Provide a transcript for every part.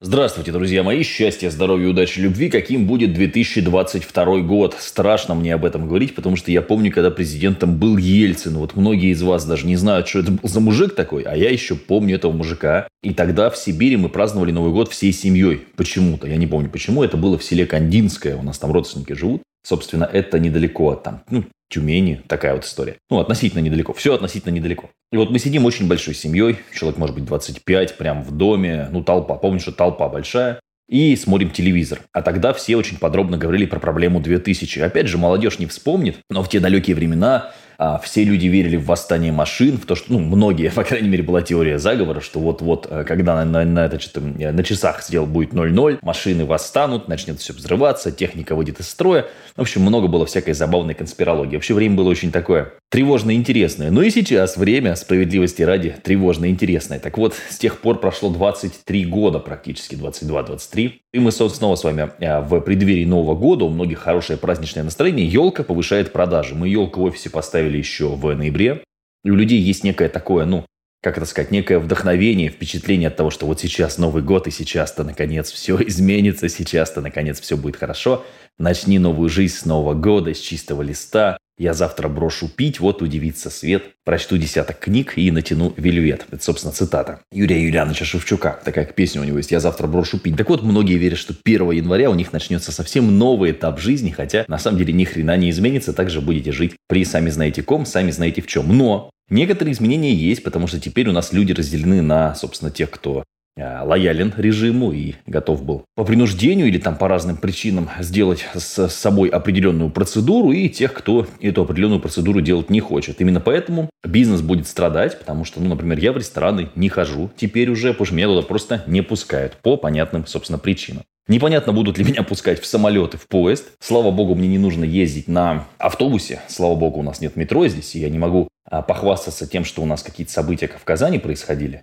Здравствуйте, друзья мои. Счастья, здоровья, удачи, любви. Каким будет 2022 год? Страшно мне об этом говорить, потому что я помню, когда президентом был Ельцин. Вот многие из вас даже не знают, что это был за мужик такой, а я еще помню этого мужика. И тогда в Сибири мы праздновали Новый год всей семьей. Почему-то. Я не помню почему. Это было в селе Кандинское. У нас там родственники живут. Собственно, это недалеко от там, ну, Тюмени, такая вот история. Ну, относительно недалеко. Все относительно недалеко. И вот мы сидим очень большой семьей, человек может быть 25, прям в доме, ну, толпа. Помню, что толпа большая. И смотрим телевизор. А тогда все очень подробно говорили про проблему 2000. Опять же, молодежь не вспомнит, но в те далекие времена а, все люди верили в восстание машин, в то, что, ну, многие, по крайней мере, была теория заговора, что вот-вот, э, когда на, на, на, это, что на часах сделал будет 0-0, машины восстанут, начнет все взрываться, техника выйдет из строя. В общем, много было всякой забавной конспирологии. Вообще, время было очень такое тревожно интересное. Ну и сейчас время, справедливости ради, тревожно интересное. Так вот, с тех пор прошло 23 года практически, 22-23. И мы снова с вами э, в преддверии Нового года. У многих хорошее праздничное настроение. Елка повышает продажи. Мы елку в офисе поставили еще в ноябре. И у людей есть некое такое, ну, как это сказать, некое вдохновение, впечатление от того, что вот сейчас Новый год, и сейчас-то, наконец, все изменится, сейчас-то, наконец, все будет хорошо. Начни новую жизнь с Нового года, с чистого листа. Я завтра брошу пить, вот удивится свет. Прочту десяток книг и натяну вельвет. Это, собственно, цитата Юрия Юлиановича Шевчука. Такая песня у него есть. Я завтра брошу пить. Так вот, многие верят, что 1 января у них начнется совсем новый этап жизни, хотя на самом деле ни хрена не изменится. Также будете жить при сами знаете ком, сами знаете в чем. Но Некоторые изменения есть, потому что теперь у нас люди разделены на, собственно, тех, кто лоялен режиму и готов был по принуждению или там по разным причинам сделать с собой определенную процедуру и тех, кто эту определенную процедуру делать не хочет. Именно поэтому бизнес будет страдать, потому что, ну, например, я в рестораны не хожу теперь уже, потому что меня туда просто не пускают по понятным, собственно, причинам. Непонятно, будут ли меня пускать в самолеты, в поезд. Слава богу, мне не нужно ездить на автобусе. Слава богу, у нас нет метро здесь, и я не могу а, похвастаться тем, что у нас какие-то события в Казани происходили.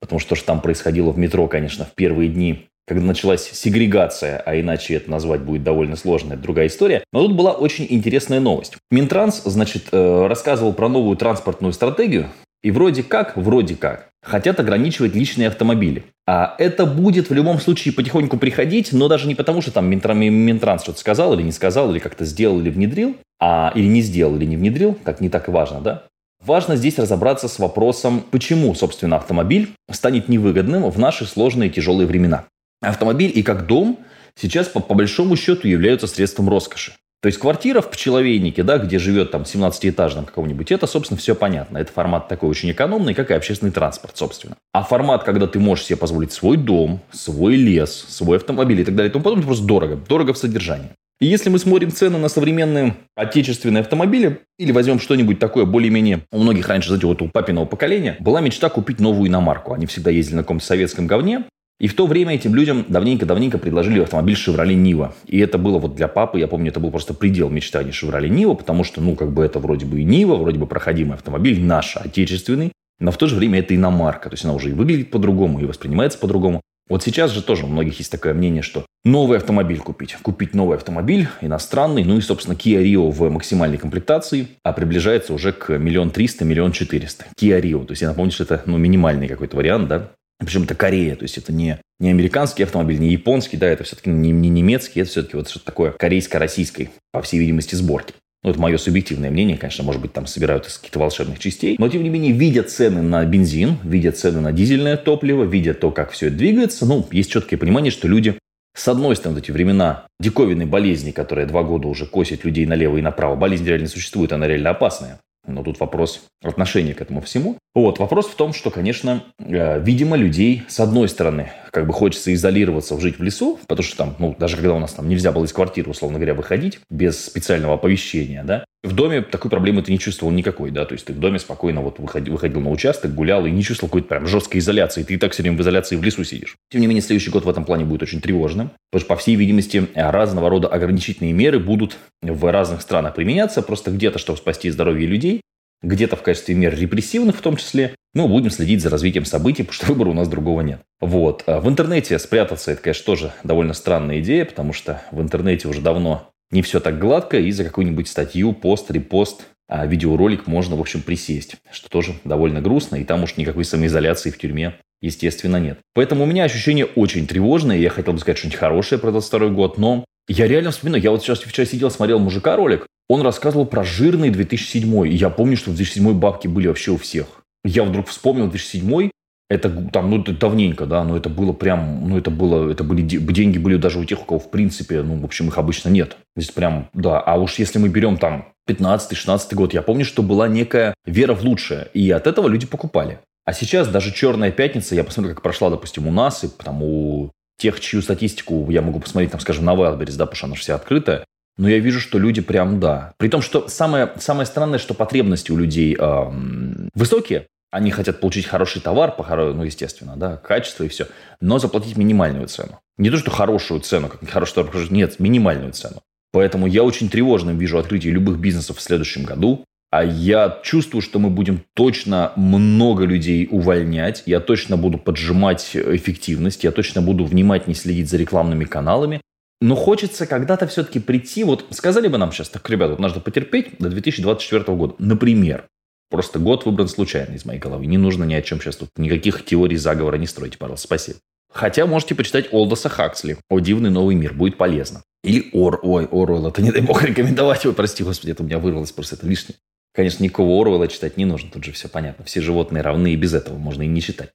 Потому что то, что там происходило в метро, конечно, в первые дни, когда началась сегрегация, а иначе это назвать будет довольно сложно, это другая история. Но тут была очень интересная новость. Минтранс, значит, э, рассказывал про новую транспортную стратегию, и вроде как, вроде как, хотят ограничивать личные автомобили. А это будет в любом случае потихоньку приходить, но даже не потому, что там Минтранс что-то сказал или не сказал, или как-то сделал или внедрил, а, или не сделал или не внедрил, как не так важно, да? Важно здесь разобраться с вопросом, почему, собственно, автомобиль станет невыгодным в наши сложные тяжелые времена. Автомобиль и как дом сейчас по, по большому счету являются средством роскоши. То есть квартира в пчеловейнике, да, где живет там 17-этажном какого-нибудь, это, собственно, все понятно. Это формат такой очень экономный, как и общественный транспорт, собственно. А формат, когда ты можешь себе позволить свой дом, свой лес, свой автомобиль и так далее и тому подобное, просто дорого. Дорого в содержании. И если мы смотрим цены на современные отечественные автомобили, или возьмем что-нибудь такое более-менее, у многих раньше, знаете, вот у папиного поколения, была мечта купить новую иномарку. Они всегда ездили на каком-то советском говне, и в то время этим людям давненько-давненько предложили автомобиль Chevrolet Niva. И это было вот для папы, я помню, это был просто предел мечтаний Chevrolet Niva, потому что, ну, как бы это вроде бы и Нива, вроде бы проходимый автомобиль, наш, отечественный, но в то же время это иномарка. То есть она уже и выглядит по-другому, и воспринимается по-другому. Вот сейчас же тоже у многих есть такое мнение, что новый автомобиль купить. Купить новый автомобиль, иностранный, ну и, собственно, Kia Rio в максимальной комплектации, а приближается уже к миллион триста, миллион четыреста. Kia Rio, то есть я напомню, что это ну, минимальный какой-то вариант, да, причем это Корея, то есть это не, не американский автомобиль, не японский, да, это все-таки не, не немецкий, это все-таки вот что-то такое корейско-российской, по всей видимости, сборки. Ну, это мое субъективное мнение, конечно, может быть, там собирают из каких-то волшебных частей. Но, тем не менее, видя цены на бензин, видя цены на дизельное топливо, видя то, как все это двигается, ну, есть четкое понимание, что люди с одной стороны, эти времена диковинной болезни, которая два года уже косит людей налево и направо, болезнь реально существует, она реально опасная. Но тут вопрос отношения к этому всему. Вот, вопрос в том, что, конечно, э, видимо, людей, с одной стороны, как бы хочется изолироваться, жить в лесу, потому что там, ну, даже когда у нас там нельзя было из квартиры, условно говоря, выходить без специального оповещения, да, в доме такой проблемы ты не чувствовал никакой, да, то есть ты в доме спокойно вот выходил, выходил на участок, гулял и не чувствовал какой-то прям жесткой изоляции, ты и так все время в изоляции в лесу сидишь. Тем не менее, следующий год в этом плане будет очень тревожным, потому что, по всей видимости, разного рода ограничительные меры будут в разных странах применяться, просто где-то, чтобы спасти здоровье людей, где-то в качестве мер репрессивных в том числе, ну, будем следить за развитием событий, потому что выбора у нас другого нет. Вот. А в интернете спрятаться, это, конечно, тоже довольно странная идея, потому что в интернете уже давно не все так гладко, и за какую-нибудь статью, пост, репост, а видеоролик можно, в общем, присесть, что тоже довольно грустно, и там уж никакой самоизоляции в тюрьме Естественно, нет. Поэтому у меня ощущение очень тревожное. Я хотел бы сказать что-нибудь хорошее про 22 год, но я реально вспоминаю. Я вот сейчас вчера сидел, смотрел мужика ролик. Он рассказывал про жирный 2007. И я помню, что в 2007 бабки были вообще у всех. Я вдруг вспомнил 2007 это там, ну, это давненько, да, но это было прям, ну, это было, это были, деньги были даже у тех, у кого, в принципе, ну, в общем, их обычно нет. Здесь прям, да, а уж если мы берем там 15-16 год, я помню, что была некая вера в лучшее, и от этого люди покупали. А сейчас даже «Черная пятница», я посмотрю, как прошла, допустим, у нас, и там у тех, чью статистику я могу посмотреть, там, скажем, на Wildberries, да, потому что она же вся открытая, но я вижу, что люди прям да. При том, что самое, самое странное, что потребности у людей эм, высокие, они хотят получить хороший товар, по, ну, естественно, да, качество и все, но заплатить минимальную цену. Не то, что хорошую цену, как хороший товар, нет, минимальную цену. Поэтому я очень тревожным вижу открытие любых бизнесов в следующем году. А я чувствую, что мы будем точно много людей увольнять. Я точно буду поджимать эффективность. Я точно буду внимательнее следить за рекламными каналами. Но хочется когда-то все-таки прийти. Вот сказали бы нам сейчас, так, ребята, вот нужно потерпеть до 2024 года. Например, Просто год выбран случайно из моей головы. Не нужно ни о чем сейчас тут. Никаких теорий заговора не стройте, пожалуйста. Спасибо. Хотя можете почитать Олдоса Хаксли «О дивный новый мир». Будет полезно. Или Ор... Ой, Оруэлл. Это не дай бог рекомендовать. Ой, прости, господи, это у меня вырвалось просто. Это лишнее. Конечно, никакого Оруэлла читать не нужно. Тут же все понятно. Все животные равны и без этого. Можно и не читать.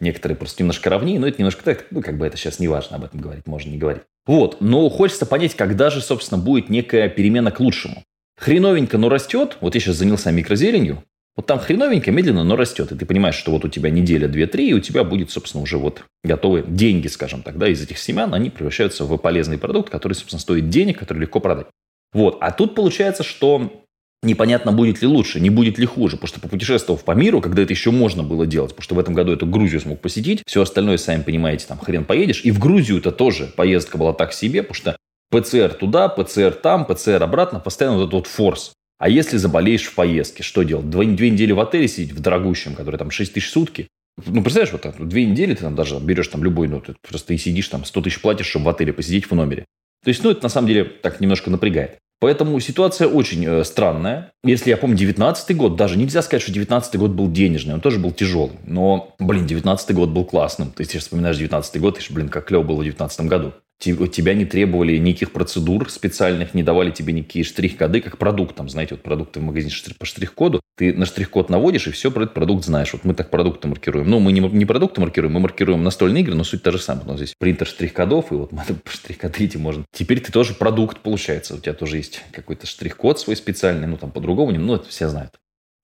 Некоторые просто немножко равнее, но это немножко так, ну, как бы это сейчас не важно об этом говорить, можно не говорить. Вот, но хочется понять, когда же, собственно, будет некая перемена к лучшему. Хреновенько, но растет. Вот я сейчас занялся микрозеленью. Вот там хреновенько, медленно, но растет. И ты понимаешь, что вот у тебя неделя, две, три, и у тебя будет, собственно, уже вот готовые деньги, скажем так, да, из этих семян, они превращаются в полезный продукт, который, собственно, стоит денег, который легко продать. Вот. А тут получается, что непонятно, будет ли лучше, не будет ли хуже. Потому что попутешествовав по миру, когда это еще можно было делать, потому что в этом году эту Грузию смог посетить, все остальное, сами понимаете, там хрен поедешь. И в Грузию-то тоже поездка была так себе, потому что ПЦР туда, ПЦР там, ПЦР обратно, постоянно вот этот вот форс. А если заболеешь в поездке, что делать? Две, две недели в отеле сидеть, в дорогущем, который там 6 тысяч сутки? Ну, представляешь, вот две недели ты там даже берешь там любой, ну, ты просто и сидишь там 100 тысяч платишь, чтобы в отеле посидеть в номере. То есть, ну, это на самом деле так немножко напрягает. Поэтому ситуация очень э, странная. Если я помню, 19 год, даже нельзя сказать, что 19 год был денежный, он тоже был тяжелый. Но, блин, 19 год был классным. Есть, если вспоминаешь 19 год, ты блин, как клево было в 19 году тебя не требовали никаких процедур специальных, не давали тебе никакие штрих-коды, как продукт. Там, знаете, вот продукты в магазине по штрих-коду. Ты на штрих-код наводишь, и все про этот продукт знаешь. Вот мы так продукты маркируем. Ну, мы не, не продукты маркируем, мы маркируем настольные игры, но суть та же самая. У нас здесь принтер штрих-кодов, и вот мы штрих-коды эти можно. Теперь ты тоже продукт получается. У тебя тоже есть какой-то штрих-код свой специальный, ну, там по-другому, ну, это все знают.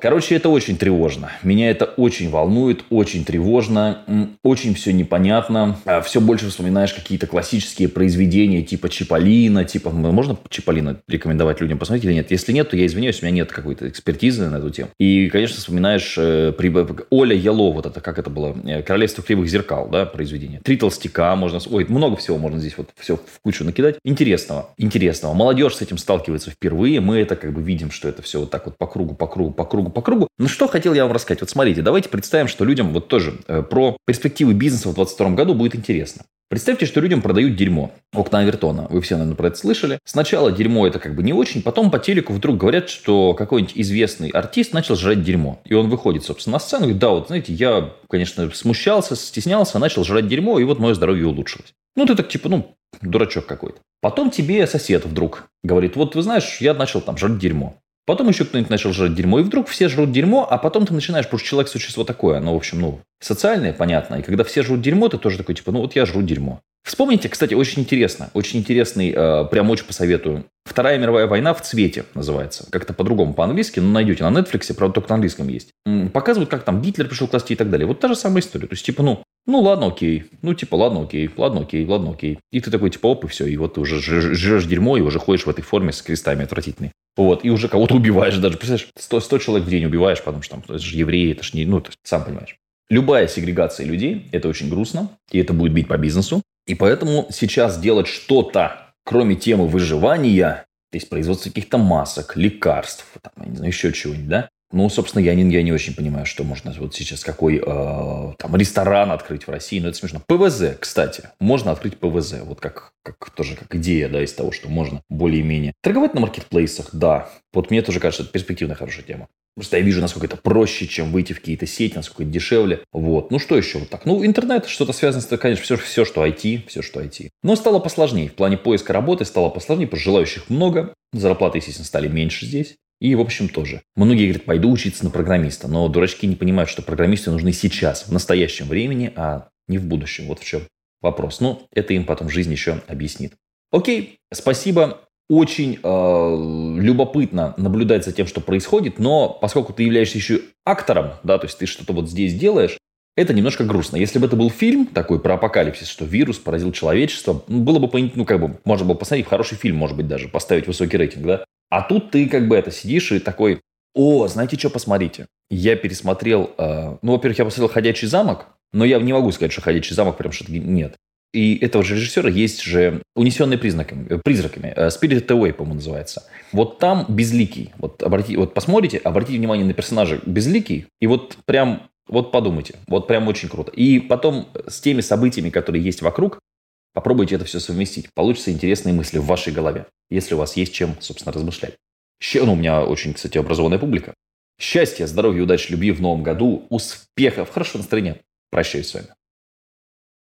Короче, это очень тревожно. Меня это очень волнует, очень тревожно, очень все непонятно. А все больше вспоминаешь какие-то классические произведения типа Чиполлино, типа... Можно Чиполлино рекомендовать людям посмотреть или нет? Если нет, то я извиняюсь, у меня нет какой-то экспертизы на эту тему. И, конечно, вспоминаешь э, при... Оля Яло, вот это, как это было, э, «Королевство кривых зеркал», да, произведение. «Три толстяка» можно... Ой, много всего можно здесь вот все в кучу накидать. Интересного, интересного. Молодежь с этим сталкивается впервые. Мы это как бы видим, что это все вот так вот по кругу, по кругу, по кругу по кругу. Ну, что хотел я вам рассказать? Вот смотрите, давайте представим, что людям вот тоже э, про перспективы бизнеса в 2022 году будет интересно. Представьте, что людям продают дерьмо. Окна Авертона. Вы все, наверное, про это слышали. Сначала дерьмо это как бы не очень, потом по телеку вдруг говорят, что какой-нибудь известный артист начал жрать дерьмо. И он выходит, собственно, на сцену и говорит, да, вот, знаете, я, конечно, смущался, стеснялся, начал жрать дерьмо, и вот мое здоровье улучшилось. Ну, ты так типа, ну, дурачок какой-то. Потом тебе сосед вдруг говорит, вот, вы знаешь, я начал там жрать дерьмо. Потом еще кто-нибудь начал жрать дерьмо, и вдруг все жрут дерьмо, а потом ты начинаешь, потому что человек существо такое, ну, в общем, ну, социальное, понятно, и когда все жрут дерьмо, ты тоже такой, типа, ну, вот я жру дерьмо. Вспомните, кстати, очень интересно, очень интересный, э, прям очень посоветую. Вторая мировая война в цвете называется. Как-то по-другому по-английски, но найдете ну ладно, окей. Ну, типа, ладно, окей, ладно, окей, ладно, окей. И ты такой, типа, оп, и все. И вот ты уже жрешь дерьмо, и уже ходишь в этой форме с крестами отвратительной. Вот, и уже кого-то убиваешь даже. Представляешь, 100, 100 человек в день убиваешь, потому что там, это же евреи, это же не, ну, ты сам понимаешь. Любая сегрегация людей – это очень грустно, и это будет бить по бизнесу. И поэтому сейчас делать что-то, кроме темы выживания, то есть производство каких-то масок, лекарств, там, я не знаю, еще чего-нибудь, да, Ну, собственно, я не, я не очень понимаю, что можно вот сейчас какой э, там ресторан открыть в России. Ну, это смешно. ПВЗ, кстати. Можно открыть ПВЗ. Вот как, как тоже как идея, да, из того, что можно более-менее. Торговать на маркетплейсах, да. Вот мне тоже кажется, это перспективная хорошая тема. Просто я вижу, насколько это проще, чем выйти в какие-то сети, насколько это дешевле. Вот. Ну, что еще вот так? Ну, интернет, что-то связано с, конечно, все, все, что IT, все, что IT. Но стало посложнее. В плане поиска работы стало посложнее, потому что желающих много. Зарплаты, естественно, стали меньше здесь. И, в общем, тоже. Многие говорят, пойду учиться на программиста. Но дурачки не понимают, что программисты нужны сейчас, в настоящем времени, а не в будущем. Вот в чем вопрос. Ну, это им потом жизнь еще объяснит. Окей, спасибо. Очень э, любопытно наблюдать за тем, что происходит, но поскольку ты являешься еще актором, да, то есть ты что-то вот здесь делаешь, это немножко грустно. Если бы это был фильм такой про апокалипсис, что вирус поразил человечество, было бы, ну, как бы, можно было посмотреть хороший фильм, может быть, даже поставить высокий рейтинг, да. А тут ты как бы это сидишь и такой, о, знаете что, посмотрите. Я пересмотрел, э, ну, во-первых, я посмотрел «Ходячий замок», но я не могу сказать, что «Ходячий замок» прям что-то нет. И этого же режиссера есть же «Унесенные признаками, э, призраками». Э, «Spirit Away», по-моему, называется. Вот там безликий. Вот, обратите, вот посмотрите, обратите внимание на персонажа безликий, и вот прям вот подумайте. Вот прям очень круто. И потом с теми событиями, которые есть вокруг, попробуйте это все совместить. Получатся интересные мысли в вашей голове если у вас есть чем, собственно, размышлять. Ну, у меня очень, кстати, образованная публика. Счастья, здоровья, удачи, любви в новом году, успехов, хорошего настроения. Прощаюсь с вами.